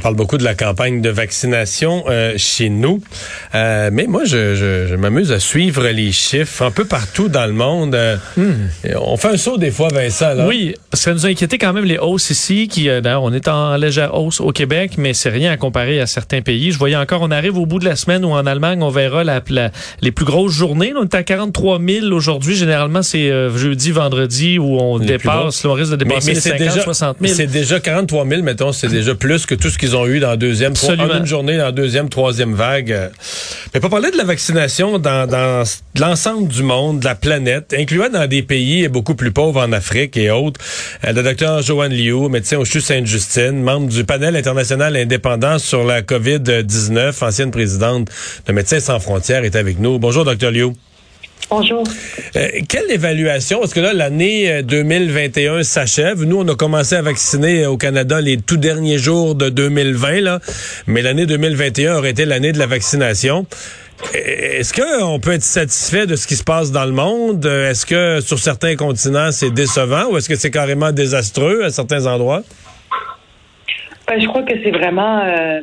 On parle beaucoup de la campagne de vaccination euh, chez nous, euh, mais moi, je, je, je m'amuse à suivre les chiffres un peu partout dans le monde. Euh, hmm. On fait un saut des fois, Vincent. Là. Oui, parce que ça nous a inquiété quand même les hausses ici, qui d'ailleurs, on est en légère hausse au Québec, mais c'est rien à comparer à certains pays. Je voyais encore, on arrive au bout de la semaine où en Allemagne, on verra la, les plus grosses journées. on est à 43 000 aujourd'hui. Généralement, c'est jeudi, vendredi où on dépasse, on risque de dépasser les 50, déjà, 60 000. C'est déjà 43 000, mettons, c'est déjà plus que tout ce qu'ils ont eu dans la deuxième, une journée dans la deuxième, troisième vague. Mais pour parler de la vaccination dans, dans l'ensemble du monde, de la planète, incluant dans des pays beaucoup plus pauvres en Afrique et autres, euh, le docteur Joanne Liu, médecin au CHU Sainte-Justine, membre du panel international indépendant sur la COVID-19, ancienne présidente de Médecins sans frontières, est avec nous. Bonjour, docteur Liu. Bonjour. Euh, quelle évaluation? Parce que là, l'année 2021 euh, s'achève. Nous, on a commencé à vacciner au Canada les tout derniers jours de 2020, là. mais l'année 2021 aurait été l'année de la vaccination. Est-ce qu'on peut être satisfait de ce qui se passe dans le monde? Est-ce que sur certains continents, c'est décevant ou est-ce que c'est carrément désastreux à certains endroits? Ben, je crois que c'est vraiment, euh,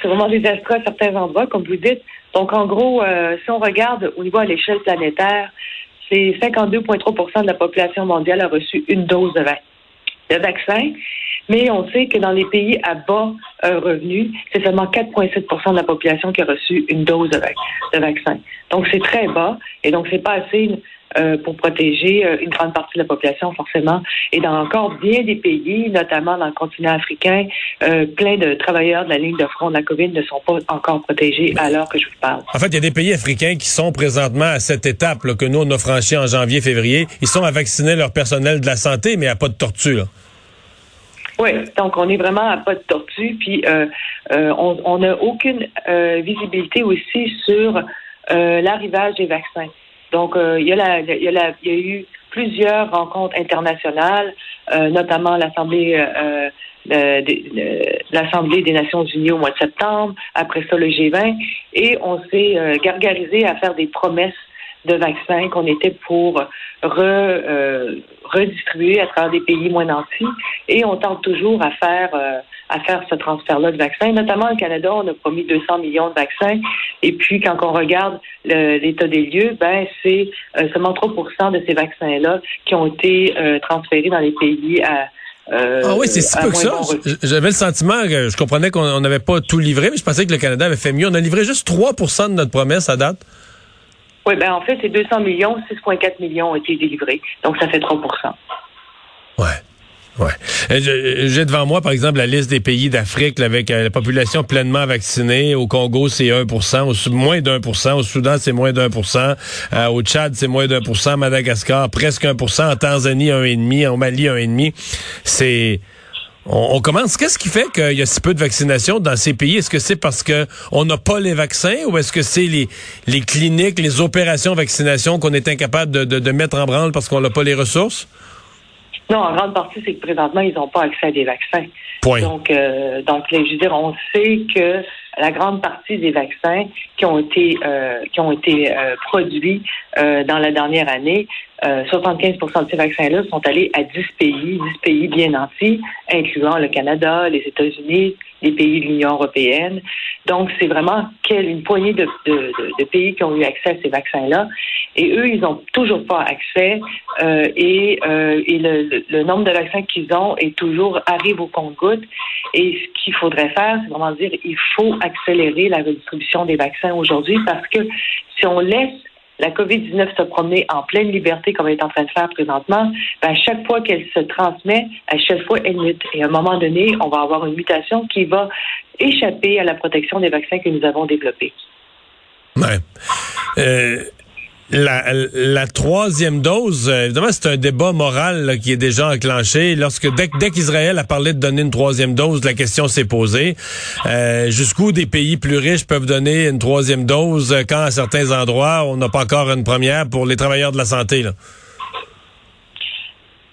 c'est vraiment désastreux à certains endroits, comme vous dites. Donc, en gros, euh, si on regarde au niveau à l'échelle planétaire, c'est 52,3% de la population mondiale a reçu une dose de, vaccin. Mais on sait que dans les pays à bas euh, revenus, c'est seulement 4,7% de la population qui a reçu une dose de, de vaccin. Donc, c'est très bas. Et donc, c'est pas assez euh, pour protéger euh, une grande partie de la population, forcément. Et dans encore bien des pays, notamment dans le continent africain, euh, plein de travailleurs de la ligne de front de la COVID ne sont pas encore protégés à l'heure que je vous parle. En fait, il y a des pays africains qui sont présentement à cette étape là, que nous, on a franchi en janvier, février. Ils sont à vacciner leur personnel de la santé, mais à pas de tortue. Là. Oui, donc on est vraiment à pas de tortue, puis on n'a aucune visibilité aussi sur l'arrivage des vaccins. Donc, euh, il, y a la, il, y a la, y a eu plusieurs rencontres internationales, euh, notamment l'Assemblée euh, l'Assemblée des Nations Unies au mois de septembre, après ça le G20, et on s'est gargarisé à faire des promesses de vaccins qu'on était pour redistribuer à travers des pays moins nantis, et on tente toujours à faire à faire ce transfert-là de vaccins. Notamment au Canada, on a promis 200 millions de vaccins. Et puis, quand on regarde l'état des lieux, ben c'est euh, seulement 3% de ces vaccins-là qui ont été euh, transférés dans les pays à euh, ah oui, c'est si peu que ça. J'avais le sentiment que je comprenais qu'on n'avait pas tout livré, mais je pensais que le Canada avait fait mieux. On a livré juste 3% de notre promesse à date. Oui, ben en fait, c'est 200 millions, 6,4 millions ont été délivrés. Donc, ça fait 3% Ouais. Ouais. Euh, j'ai devant moi, par exemple, la liste des pays d'Afrique avec euh, la population pleinement vaccinée. Au Congo, c'est 1 au, moins d'un Au Soudan, c'est moins d'un euh, Au Tchad, c'est moins d'un Madagascar, presque 1% En Tanzanie, 1,5 En Mali, 1,5 C'est... On, commence. Qu'est-ce qui fait qu'il y a si peu de vaccination dans ces pays? Est-ce que c'est parce que on n'a pas les vaccins ou est-ce que c'est les, cliniques, les opérations vaccination qu'on est incapable de, de, de mettre en branle parce qu'on n'a pas les ressources? Non, en grande partie, c'est que présentement, ils n'ont pas accès à des vaccins. Point. Donc, euh, donc, je veux dire, on sait que la grande partie des vaccins qui ont été euh, qui ont été euh, produits euh, dans la dernière année, 75% de ces vaccins-là sont allés à 10 pays, 10 pays bien nantis, incluant le Canada, les États-Unis, les pays de l'Union européenne. Donc, c'est vraiment une poignée de, de, de, pays qui ont eu accès à ces vaccins-là. Et eux, ils n'ont toujours pas accès. et et le, le, nombre de vaccins qu'ils ont est toujours arrive au compte-goutte. Et ce qu'il faudrait faire, c'est vraiment dire, il faut accélérer la redistribution des vaccins aujourd'hui parce que si on laisse la COVID-19 se promener en pleine liberté comme elle est en train de faire présentement, ben, à chaque fois qu'elle se transmet, à chaque fois elle mute. Et à un moment donné, on va avoir une mutation qui va échapper à la protection des vaccins que nous avons développés. Ouais. Euh, la, troisième dose, euh, évidemment, c'est un débat moral qui est déjà enclenché. Lorsque dès, dès qu'Israël a parlé de donner une troisième dose, la question s'est posée. Euh, jusqu'où des pays plus riches peuvent donner une troisième dose quand à certains endroits on n'a pas encore une première pour les travailleurs de la santé?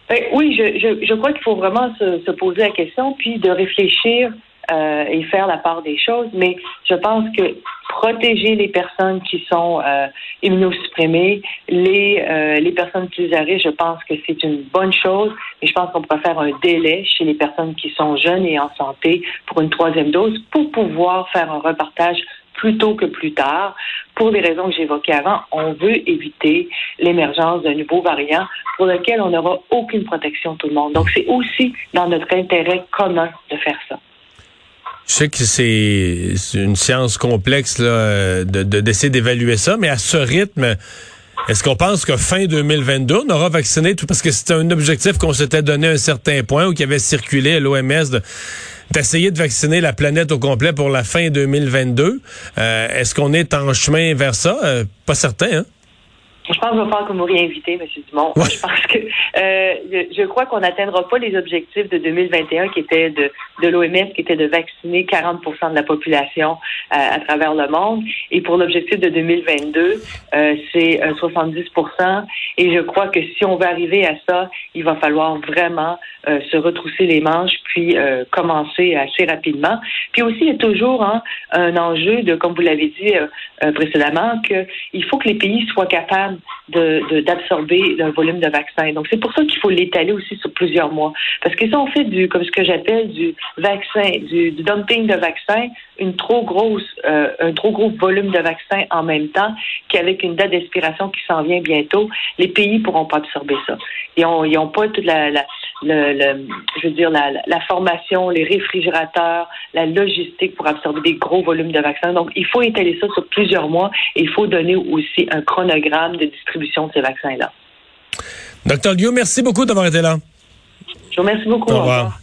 Ben, oui, je, je, je, crois qu'il faut vraiment se, se, poser la question puis de réfléchir euh, et faire la part des choses. Mais je pense que protéger les personnes qui sont euh, immunosupprimées, les, euh, les personnes plus à je pense que c'est une bonne chose. Et je pense qu'on pourrait faire un délai chez les personnes qui sont jeunes et en santé pour une troisième dose pour pouvoir faire un repartage plus tôt que plus tard. Pour les raisons que j'évoquais avant, on veut éviter l'émergence d'un nouveau variant pour lequel on n'aura aucune protection tout le monde. Donc, c'est aussi dans notre intérêt commun de faire ça. Je sais que c'est une science complexe là, de, d'essayer d'évaluer ça, mais à ce rythme, est-ce qu'on pense que fin 2022, on aura vacciné tout parce que c'était un objectif qu'on s'était donné à un certain point ou qui avait circulé à l'OMS de d'essayer de vacciner la planète au complet pour la fin 2022. Euh, est-ce qu'on est en chemin vers ça? Euh, pas certain, hein? Je pense qu'il va falloir que vous réinvitez, M. Dumont. Je pense que euh, je crois qu'on n'atteindra pas les objectifs de 2021 qui étaient de, de l'OMS, qui était de vacciner 40% de la population euh, à travers le monde. Et pour l'objectif de 2022, euh, c'est 70 Et je crois que si on veut arriver à ça, il va falloir vraiment se retrousser les manches puis commencer assez rapidement. Puis aussi, il y a toujours hein, un enjeu de, comme vous l'avez dit précédemment, qu'il faut que les pays soient capables d'absorber de, le volume de vaccins. Donc, c'est pour ça qu'il faut l'étaler aussi sur plusieurs mois. Parce que si on fait du, comme ce que j'appelle du vaccin, du, dumping de vaccins, une trop grosse, euh, un trop gros volume de vaccins en même temps, qu'avec une date d'expiration qui s'en vient bientôt, les pays pourront pas absorber ça. Ils n'ont pas toute la, la le, je veux dire, la, la, formation, les réfrigérateurs, la logistique pour absorber des gros volumes de vaccins. Donc, il faut étaler ça sur plusieurs mois et il faut donner aussi un chronogramme de distribution de ces vaccins-là. Docteur Liu, merci beaucoup d'avoir été là. Je vous remercie beaucoup. Au revoir.